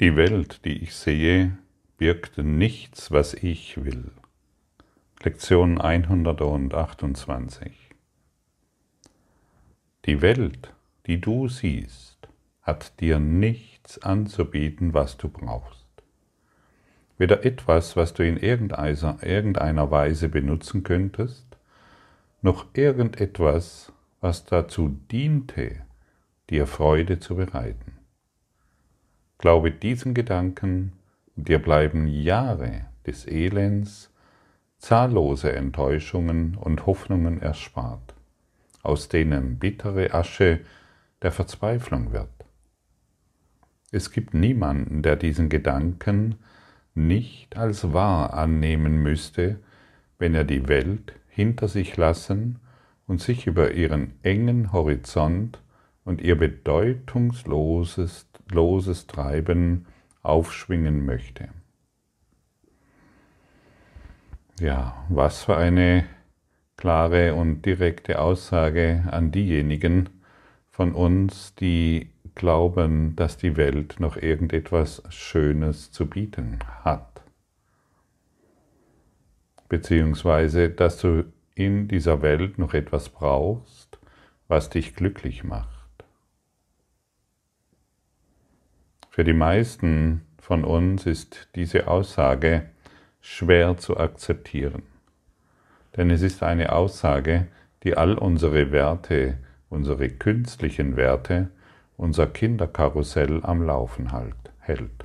Die Welt, die ich sehe, birgt nichts, was ich will. Lektion 128. Die Welt, die du siehst, hat dir nichts anzubieten, was du brauchst. Weder etwas, was du in irgendeiner Weise benutzen könntest, noch irgendetwas, was dazu diente, dir Freude zu bereiten. Glaube diesen Gedanken, dir bleiben Jahre des Elends, zahllose Enttäuschungen und Hoffnungen erspart, aus denen bittere Asche der Verzweiflung wird. Es gibt niemanden, der diesen Gedanken nicht als wahr annehmen müsste, wenn er die Welt hinter sich lassen und sich über ihren engen Horizont und ihr bedeutungsloses loses Treiben aufschwingen möchte. Ja, was für eine klare und direkte Aussage an diejenigen von uns, die glauben, dass die Welt noch irgendetwas Schönes zu bieten hat. Beziehungsweise, dass du in dieser Welt noch etwas brauchst, was dich glücklich macht. Für die meisten von uns ist diese Aussage schwer zu akzeptieren. Denn es ist eine Aussage, die all unsere Werte, unsere künstlichen Werte, unser Kinderkarussell am Laufen halt, hält.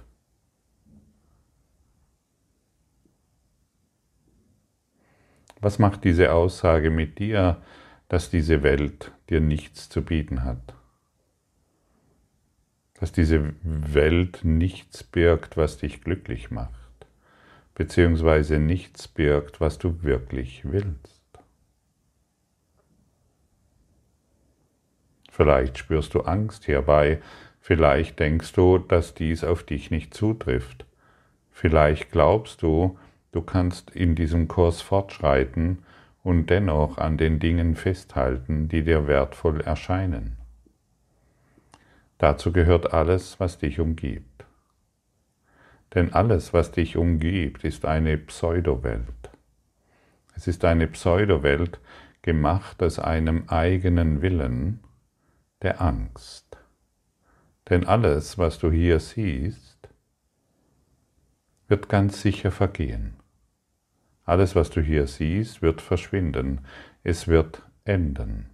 Was macht diese Aussage mit dir, dass diese Welt dir nichts zu bieten hat? Dass diese Welt nichts birgt, was dich glücklich macht, beziehungsweise nichts birgt, was du wirklich willst. Vielleicht spürst du Angst hierbei, vielleicht denkst du, dass dies auf dich nicht zutrifft. Vielleicht glaubst du, du kannst in diesem Kurs fortschreiten und dennoch an den Dingen festhalten, die dir wertvoll erscheinen. Dazu gehört alles, was dich umgibt. Denn alles, was dich umgibt, ist eine Pseudowelt. Es ist eine Pseudowelt, gemacht aus einem eigenen Willen, der Angst. Denn alles, was du hier siehst, wird ganz sicher vergehen. Alles, was du hier siehst, wird verschwinden. Es wird enden.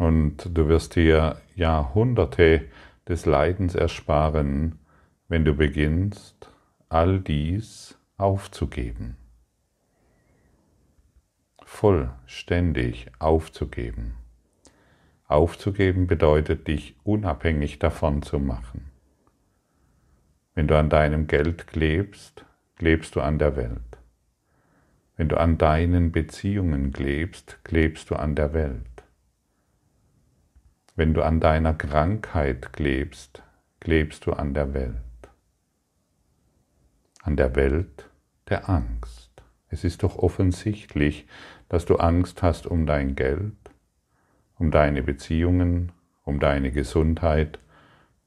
Und du wirst dir Jahrhunderte des Leidens ersparen, wenn du beginnst, all dies aufzugeben. Vollständig aufzugeben. Aufzugeben bedeutet, dich unabhängig davon zu machen. Wenn du an deinem Geld klebst, klebst du an der Welt. Wenn du an deinen Beziehungen klebst, klebst du an der Welt. Wenn du an deiner Krankheit klebst, klebst du an der Welt. An der Welt der Angst. Es ist doch offensichtlich, dass du Angst hast um dein Geld, um deine Beziehungen, um deine Gesundheit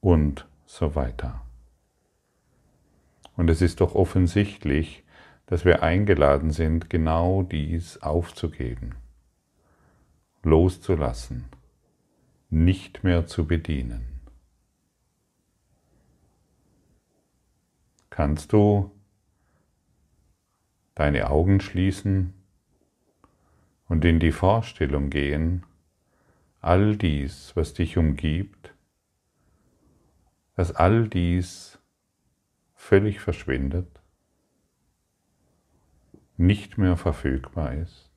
und so weiter. Und es ist doch offensichtlich, dass wir eingeladen sind, genau dies aufzugeben, loszulassen, nicht mehr zu bedienen. Kannst du deine Augen schließen und in die Vorstellung gehen, all dies, was dich umgibt, dass all dies völlig verschwindet, nicht mehr verfügbar ist.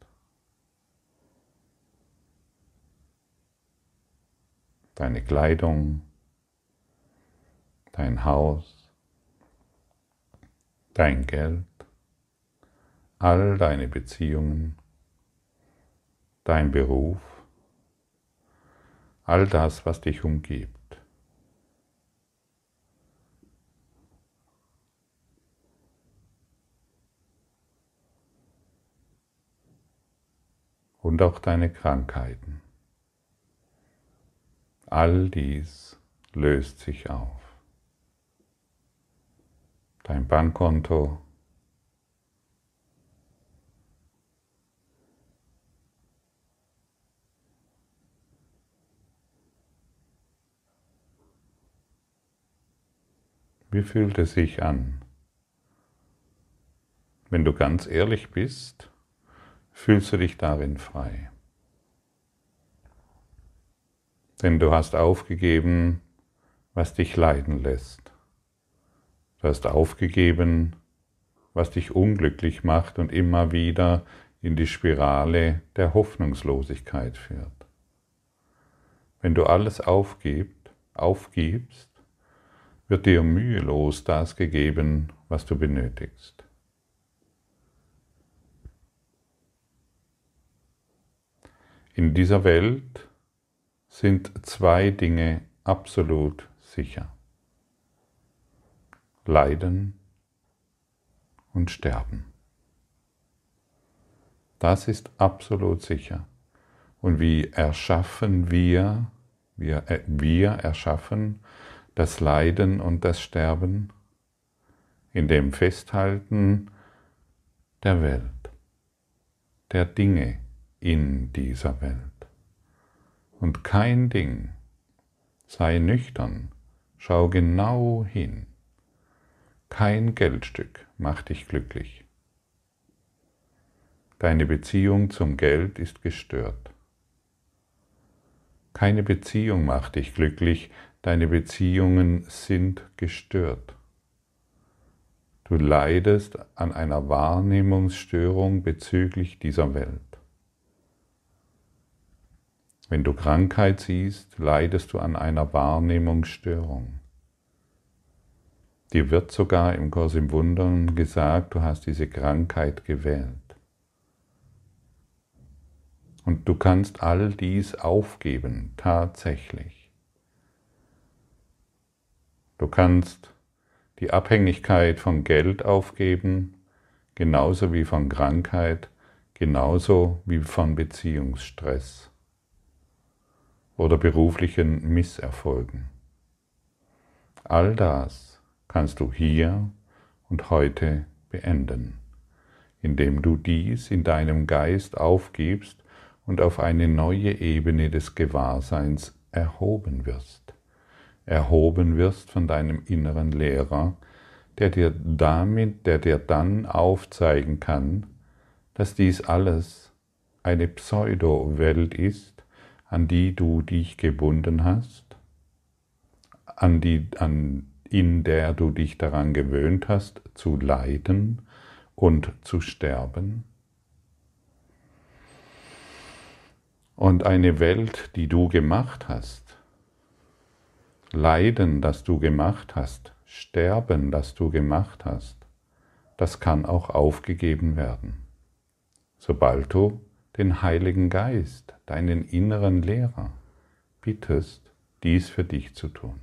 Deine Kleidung, dein Haus, dein Geld, all deine Beziehungen, dein Beruf, all das, was dich umgibt. Und auch deine Krankheiten. All dies löst sich auf. dein Bankkonto, Wie fühlt es sich an? Wenn du ganz ehrlich bist, fühlst du dich darin frei. Denn du hast aufgegeben, was dich leiden lässt. Du hast aufgegeben, was dich unglücklich macht und immer wieder in die Spirale der Hoffnungslosigkeit führt. Wenn du alles aufgibst, aufgibst, wird dir mühelos das gegeben, was du benötigst. In dieser Welt sind zwei Dinge absolut sicher. Leiden und Sterben. Das ist absolut sicher. Und wie erschaffen wir, wir, äh, wir erschaffen das Leiden und das Sterben, in dem Festhalten der Welt, der Dinge in dieser Welt. Und kein Ding, sei nüchtern, schau genau hin. Kein Geldstück macht dich glücklich. Deine Beziehung zum Geld ist gestört. Keine Beziehung macht dich glücklich, Deine Beziehungen sind gestört. Du leidest an einer Wahrnehmungsstörung bezüglich dieser Welt. Wenn du Krankheit siehst, leidest du an einer Wahrnehmungsstörung. Dir wird sogar im Kurs im Wundern gesagt, du hast diese Krankheit gewählt. Und du kannst all dies aufgeben, tatsächlich. Du kannst die Abhängigkeit von Geld aufgeben, genauso wie von Krankheit, genauso wie von Beziehungsstress oder beruflichen Misserfolgen. All das kannst du hier und heute beenden, indem du dies in deinem Geist aufgibst und auf eine neue Ebene des Gewahrseins erhoben wirst erhoben wirst von deinem inneren Lehrer, der dir damit, der dir dann aufzeigen kann, dass dies alles eine Pseudo-Welt ist, an die du dich gebunden hast, an die, an, in der du dich daran gewöhnt hast, zu leiden und zu sterben. Und eine Welt, die du gemacht hast, Leiden, das du gemacht hast, Sterben, das du gemacht hast, das kann auch aufgegeben werden. Sobald du den Heiligen Geist, deinen inneren Lehrer, bittest, dies für dich zu tun.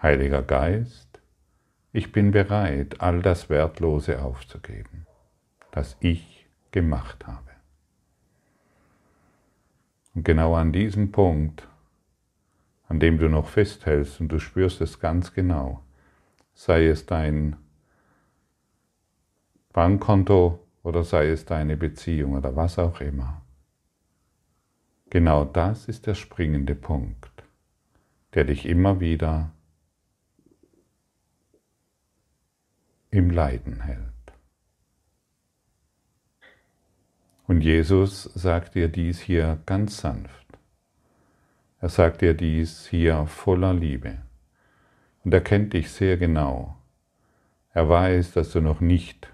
Heiliger Geist, ich bin bereit, all das Wertlose aufzugeben, das ich gemacht habe. Und genau an diesem Punkt an dem du noch festhältst und du spürst es ganz genau, sei es dein Bankkonto oder sei es deine Beziehung oder was auch immer. Genau das ist der springende Punkt, der dich immer wieder im Leiden hält. Und Jesus sagt dir dies hier ganz sanft. Er sagt dir dies hier voller Liebe. Und er kennt dich sehr genau. Er weiß, dass du noch nicht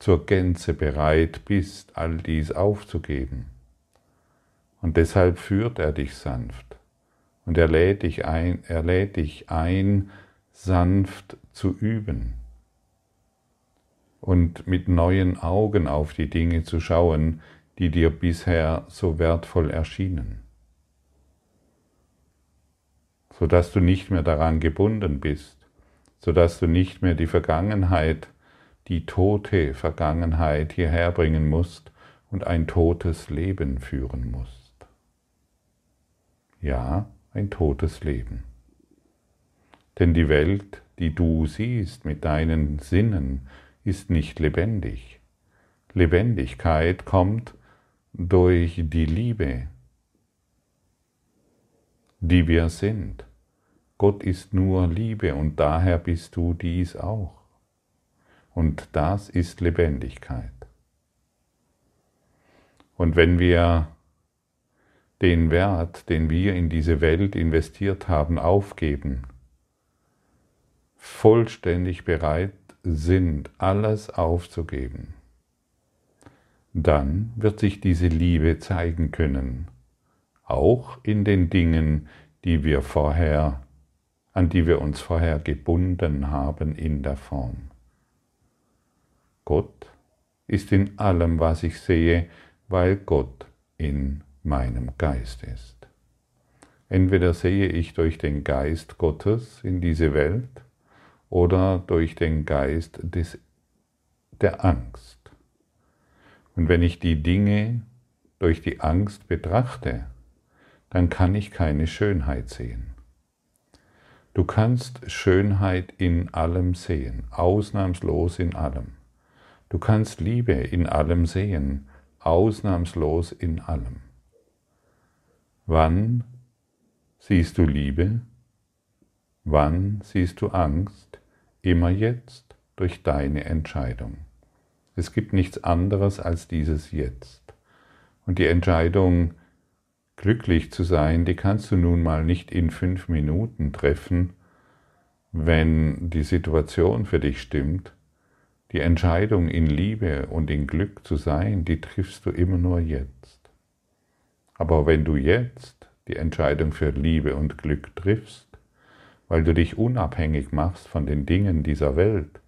zur Gänze bereit bist, all dies aufzugeben. Und deshalb führt er dich sanft. Und er lädt dich ein, er lädt dich ein, sanft zu üben und mit neuen Augen auf die Dinge zu schauen, die dir bisher so wertvoll erschienen sodass du nicht mehr daran gebunden bist, sodass du nicht mehr die Vergangenheit, die tote Vergangenheit hierher bringen musst und ein totes Leben führen musst. Ja, ein totes Leben. Denn die Welt, die du siehst mit deinen Sinnen, ist nicht lebendig. Lebendigkeit kommt durch die Liebe, die wir sind. Gott ist nur Liebe und daher bist du dies auch. Und das ist Lebendigkeit. Und wenn wir den Wert, den wir in diese Welt investiert haben, aufgeben, vollständig bereit sind, alles aufzugeben, dann wird sich diese Liebe zeigen können, auch in den Dingen, die wir vorher, an die wir uns vorher gebunden haben in der Form. Gott ist in allem, was ich sehe, weil Gott in meinem Geist ist. Entweder sehe ich durch den Geist Gottes in diese Welt oder durch den Geist des, der Angst. Und wenn ich die Dinge durch die Angst betrachte, dann kann ich keine Schönheit sehen. Du kannst Schönheit in allem sehen, ausnahmslos in allem. Du kannst Liebe in allem sehen, ausnahmslos in allem. Wann siehst du Liebe? Wann siehst du Angst? Immer jetzt durch deine Entscheidung. Es gibt nichts anderes als dieses Jetzt. Und die Entscheidung, glücklich zu sein, die kannst du nun mal nicht in fünf Minuten treffen, wenn die Situation für dich stimmt. Die Entscheidung in Liebe und in Glück zu sein, die triffst du immer nur jetzt. Aber wenn du jetzt die Entscheidung für Liebe und Glück triffst, weil du dich unabhängig machst von den Dingen dieser Welt,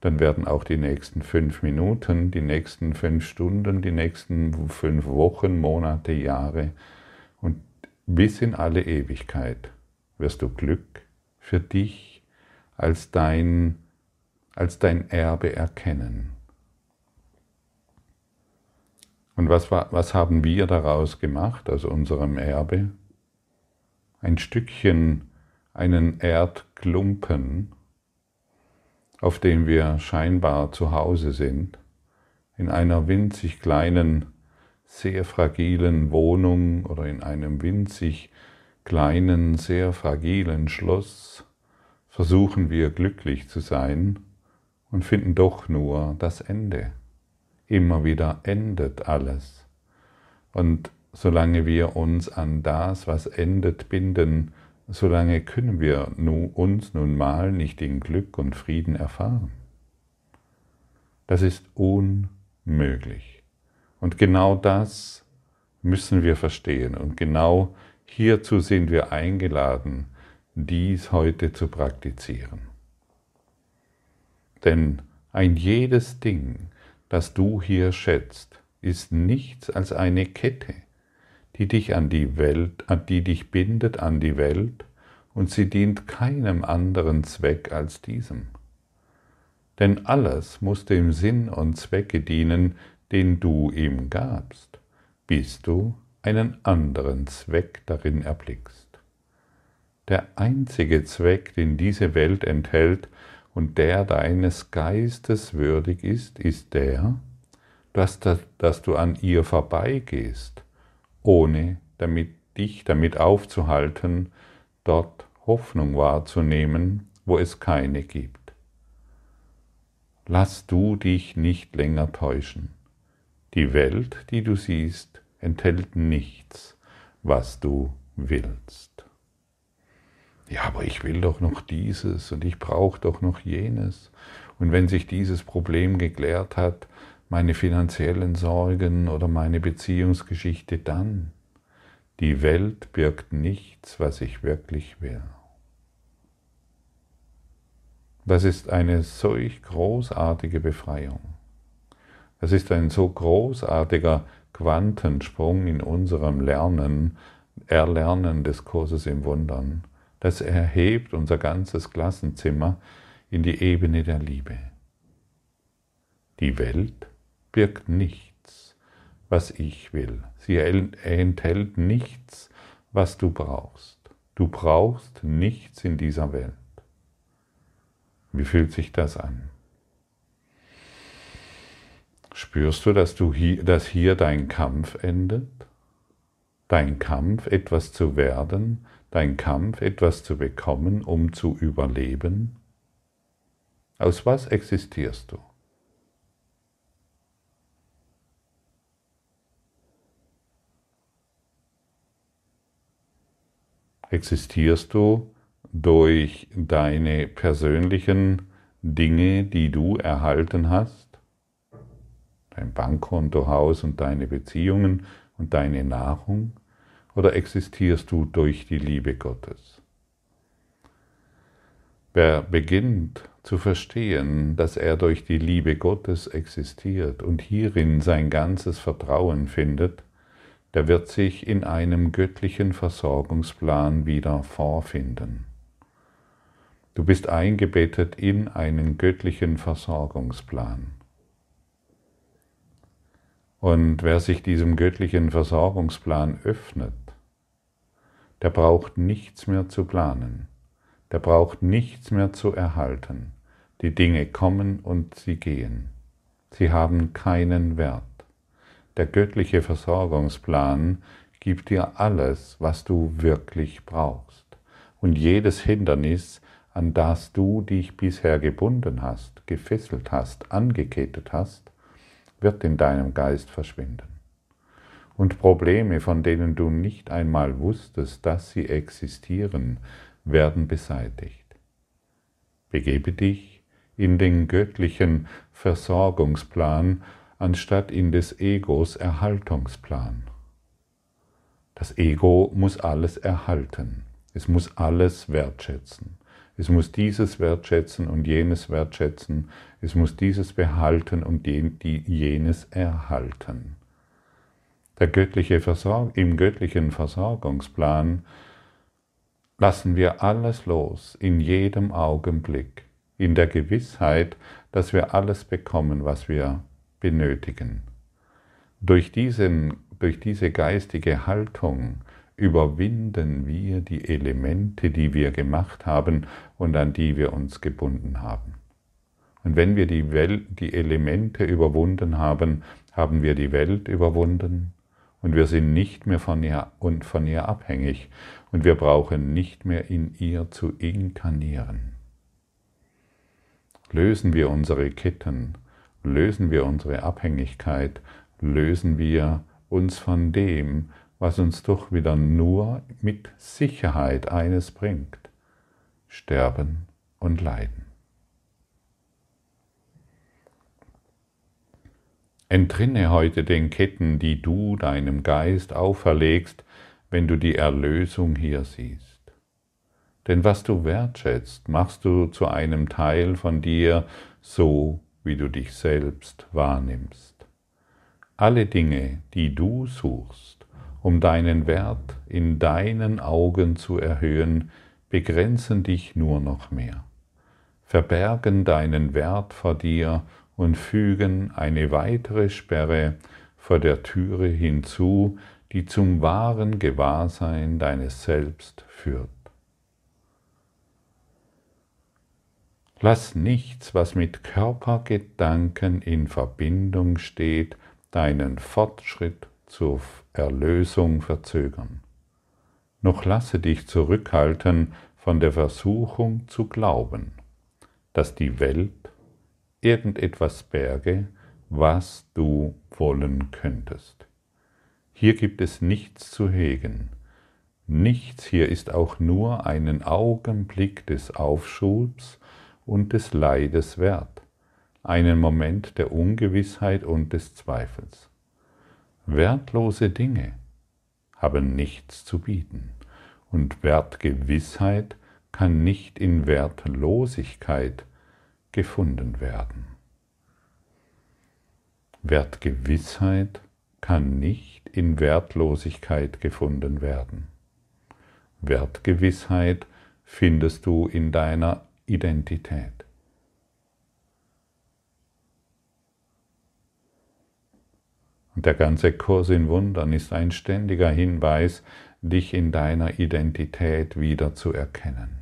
dann werden auch die nächsten fünf Minuten, die nächsten fünf Stunden, die nächsten fünf Wochen, Monate, Jahre und bis in alle Ewigkeit wirst du Glück für dich als dein, als dein Erbe erkennen. Und was, was haben wir daraus gemacht aus unserem Erbe? Ein Stückchen, einen Erdklumpen, auf dem wir scheinbar zu Hause sind, in einer winzig kleinen, sehr fragilen Wohnung oder in einem winzig kleinen, sehr fragilen Schloss, versuchen wir glücklich zu sein und finden doch nur das Ende immer wieder endet alles. Und solange wir uns an das, was endet, binden, solange können wir uns nun mal nicht in Glück und Frieden erfahren. Das ist unmöglich. Und genau das müssen wir verstehen. Und genau hierzu sind wir eingeladen, dies heute zu praktizieren. Denn ein jedes Ding, das du hier schätzt, ist nichts als eine Kette, die dich an die Welt, die dich bindet an die Welt, und sie dient keinem anderen Zweck als diesem. Denn alles muss dem Sinn und Zwecke dienen, den du ihm gabst, bis du einen anderen Zweck darin erblickst. Der einzige Zweck, den diese Welt enthält, und der deines Geistes würdig ist, ist der, dass, dass du an ihr vorbeigehst, ohne damit, dich damit aufzuhalten, dort Hoffnung wahrzunehmen, wo es keine gibt. Lass du dich nicht länger täuschen. Die Welt, die du siehst, enthält nichts, was du willst ja, aber ich will doch noch dieses und ich brauche doch noch jenes. Und wenn sich dieses Problem geklärt hat, meine finanziellen Sorgen oder meine Beziehungsgeschichte dann, die Welt birgt nichts, was ich wirklich will. Das ist eine solch großartige Befreiung. Das ist ein so großartiger Quantensprung in unserem Lernen, Erlernen des Kurses im Wundern das erhebt unser ganzes Klassenzimmer in die Ebene der Liebe. Die Welt birgt nichts, was ich will. Sie enthält nichts, was du brauchst. Du brauchst nichts in dieser Welt. Wie fühlt sich das an? Spürst du, dass, du hier, dass hier dein Kampf endet? Dein Kampf, etwas zu werden, dein Kampf, etwas zu bekommen, um zu überleben? Aus was existierst du? Existierst du durch deine persönlichen Dinge, die du erhalten hast? Dein Bankkonto, Haus und deine Beziehungen und deine Nahrung? Oder existierst du durch die Liebe Gottes? Wer beginnt zu verstehen, dass er durch die Liebe Gottes existiert und hierin sein ganzes Vertrauen findet, der wird sich in einem göttlichen Versorgungsplan wieder vorfinden. Du bist eingebettet in einen göttlichen Versorgungsplan. Und wer sich diesem göttlichen Versorgungsplan öffnet, der braucht nichts mehr zu planen, der braucht nichts mehr zu erhalten. Die Dinge kommen und sie gehen. Sie haben keinen Wert. Der göttliche Versorgungsplan gibt dir alles, was du wirklich brauchst. Und jedes Hindernis, an das du dich bisher gebunden hast, gefesselt hast, angekettet hast, wird in deinem Geist verschwinden. Und Probleme, von denen du nicht einmal wusstest, dass sie existieren, werden beseitigt. Begebe dich in den göttlichen Versorgungsplan anstatt in des Egos Erhaltungsplan. Das Ego muss alles erhalten, es muss alles wertschätzen, es muss dieses wertschätzen und jenes wertschätzen, es muss dieses behalten und jenes erhalten. Der göttliche Versorg Im göttlichen Versorgungsplan lassen wir alles los in jedem Augenblick, in der Gewissheit, dass wir alles bekommen, was wir benötigen. Durch, diesen, durch diese geistige Haltung überwinden wir die Elemente, die wir gemacht haben und an die wir uns gebunden haben. Und wenn wir die, Welt, die Elemente überwunden haben, haben wir die Welt überwunden und wir sind nicht mehr von ihr, und von ihr abhängig und wir brauchen nicht mehr in ihr zu inkarnieren. Lösen wir unsere Ketten lösen wir unsere Abhängigkeit, lösen wir uns von dem, was uns doch wieder nur mit Sicherheit eines bringt, Sterben und Leiden. Entrinne heute den Ketten, die du deinem Geist auferlegst, wenn du die Erlösung hier siehst. Denn was du wertschätzt, machst du zu einem Teil von dir so, wie du dich selbst wahrnimmst. Alle Dinge, die du suchst, um deinen Wert in deinen Augen zu erhöhen, begrenzen dich nur noch mehr, verbergen deinen Wert vor dir und fügen eine weitere Sperre vor der Türe hinzu, die zum wahren Gewahrsein deines Selbst führt. Lass nichts, was mit Körpergedanken in Verbindung steht, deinen Fortschritt zur Erlösung verzögern. Noch lasse dich zurückhalten von der Versuchung zu glauben, dass die Welt irgendetwas berge, was du wollen könntest. Hier gibt es nichts zu hegen. Nichts hier ist auch nur einen Augenblick des Aufschubs und des Leides wert, einen Moment der Ungewissheit und des Zweifels. Wertlose Dinge haben nichts zu bieten und Wertgewissheit kann nicht in Wertlosigkeit gefunden werden. Wertgewissheit kann nicht in Wertlosigkeit gefunden werden. Wertgewissheit findest du in deiner Identität. Und der ganze Kurs in Wundern ist ein ständiger Hinweis, dich in deiner Identität wieder zu erkennen,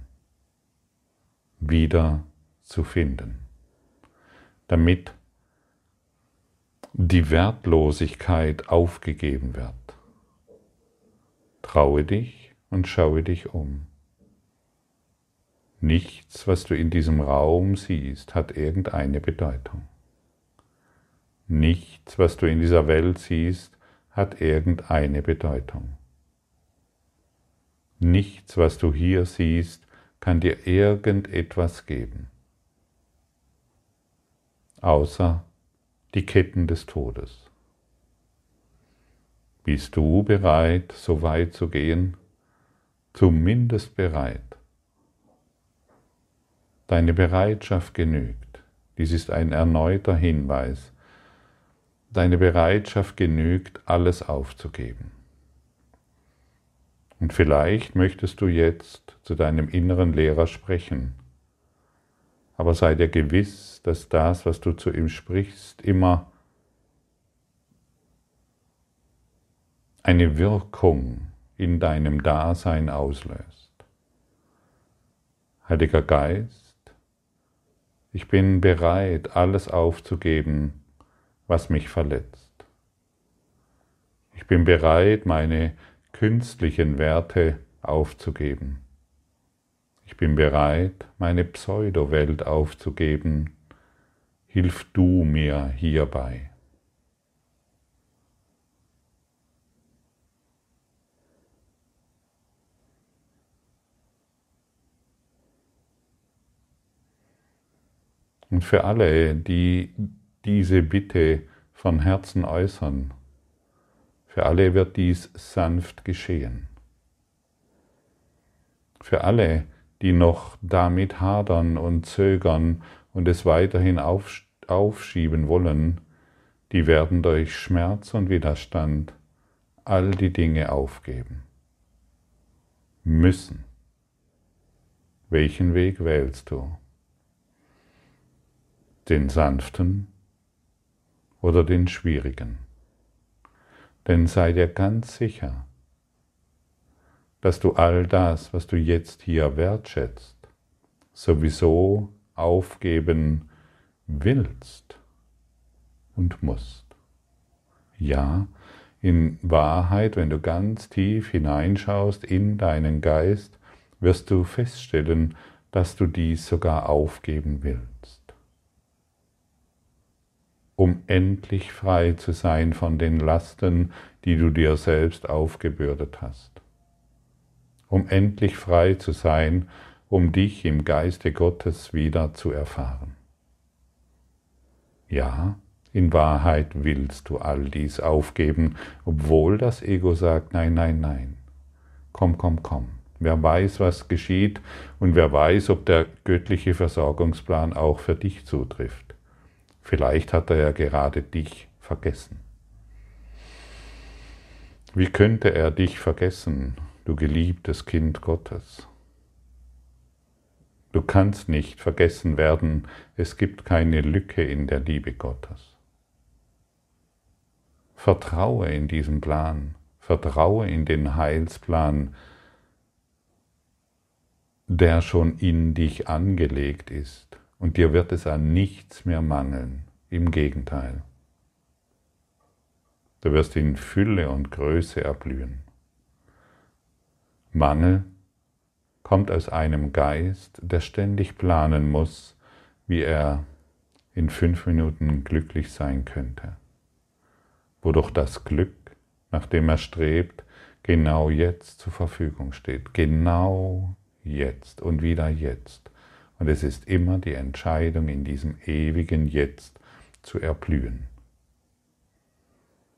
wieder zu finden, damit die Wertlosigkeit aufgegeben wird. Traue dich und schaue dich um. Nichts, was du in diesem Raum siehst, hat irgendeine Bedeutung. Nichts, was du in dieser Welt siehst, hat irgendeine Bedeutung. Nichts, was du hier siehst, kann dir irgendetwas geben, außer die Ketten des Todes. Bist du bereit, so weit zu gehen? Zumindest bereit. Deine Bereitschaft genügt. Dies ist ein erneuter Hinweis. Deine Bereitschaft genügt, alles aufzugeben. Und vielleicht möchtest du jetzt zu deinem inneren Lehrer sprechen aber sei dir gewiss, dass das, was du zu ihm sprichst, immer eine Wirkung in deinem Dasein auslöst. Heiliger Geist, ich bin bereit, alles aufzugeben, was mich verletzt. Ich bin bereit, meine künstlichen Werte aufzugeben. Bin bereit, meine Pseudowelt aufzugeben. Hilf du mir hierbei. Und für alle, die diese Bitte von Herzen äußern, für alle wird dies sanft geschehen. Für alle, die noch damit hadern und zögern und es weiterhin aufschieben wollen, die werden durch Schmerz und Widerstand all die Dinge aufgeben. Müssen. Welchen Weg wählst du? Den sanften oder den schwierigen? Denn sei dir ganz sicher, dass du all das, was du jetzt hier wertschätzt, sowieso aufgeben willst und musst. Ja, in Wahrheit, wenn du ganz tief hineinschaust in deinen Geist, wirst du feststellen, dass du dies sogar aufgeben willst, um endlich frei zu sein von den Lasten, die du dir selbst aufgebürdet hast um endlich frei zu sein, um dich im Geiste Gottes wieder zu erfahren. Ja, in Wahrheit willst du all dies aufgeben, obwohl das Ego sagt, nein, nein, nein. Komm, komm, komm. Wer weiß, was geschieht und wer weiß, ob der göttliche Versorgungsplan auch für dich zutrifft. Vielleicht hat er ja gerade dich vergessen. Wie könnte er dich vergessen, du geliebtes Kind Gottes. Du kannst nicht vergessen werden, es gibt keine Lücke in der Liebe Gottes. Vertraue in diesen Plan, vertraue in den Heilsplan, der schon in dich angelegt ist, und dir wird es an nichts mehr mangeln, im Gegenteil. Du wirst in Fülle und Größe erblühen. Mangel kommt aus einem Geist, der ständig planen muss, wie er in fünf Minuten glücklich sein könnte, wodurch das Glück, nach dem er strebt, genau jetzt zur Verfügung steht, genau jetzt und wieder jetzt. Und es ist immer die Entscheidung, in diesem ewigen Jetzt zu erblühen.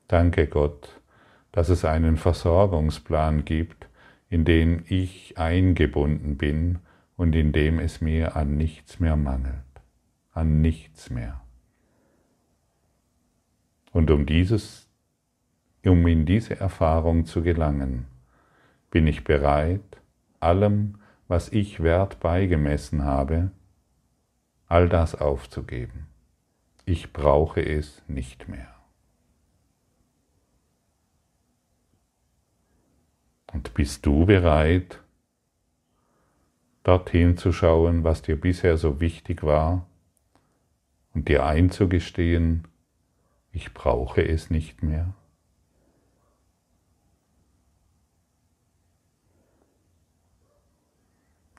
Danke Gott, dass es einen Versorgungsplan gibt, in dem ich eingebunden bin und in dem es mir an nichts mehr mangelt, an nichts mehr. Und um dieses, um in diese Erfahrung zu gelangen, bin ich bereit, allem, was ich Wert beigemessen habe, all das aufzugeben. Ich brauche es nicht mehr. Und bist du bereit, dorthin zu schauen, was dir bisher so wichtig war und dir einzugestehen, ich brauche es nicht mehr.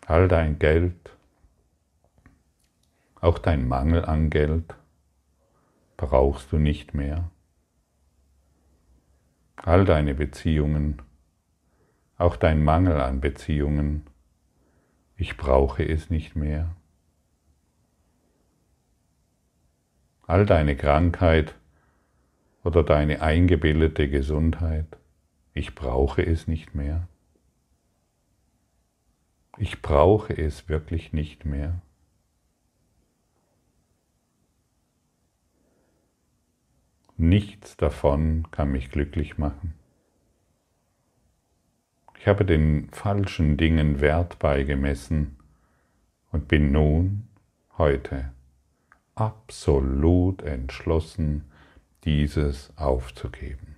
All dein Geld, auch dein Mangel an Geld brauchst du nicht mehr. All deine Beziehungen, auch dein Mangel an Beziehungen, ich brauche es nicht mehr. All deine Krankheit oder deine eingebildete Gesundheit, ich brauche es nicht mehr. Ich brauche es wirklich nicht mehr. Nichts davon kann mich glücklich machen. Ich habe den falschen Dingen Wert beigemessen und bin nun, heute, absolut entschlossen, dieses aufzugeben.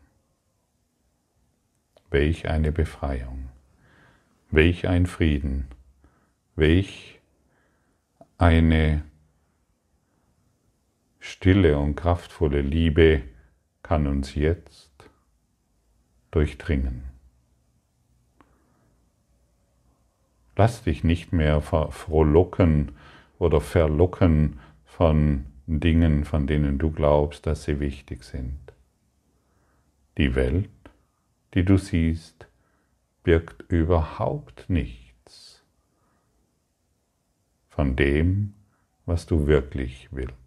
Welch eine Befreiung, welch ein Frieden, welch eine stille und kraftvolle Liebe kann uns jetzt durchdringen. Lass dich nicht mehr frohlocken oder verlocken von Dingen, von denen du glaubst, dass sie wichtig sind. Die Welt, die du siehst, birgt überhaupt nichts von dem, was du wirklich willst.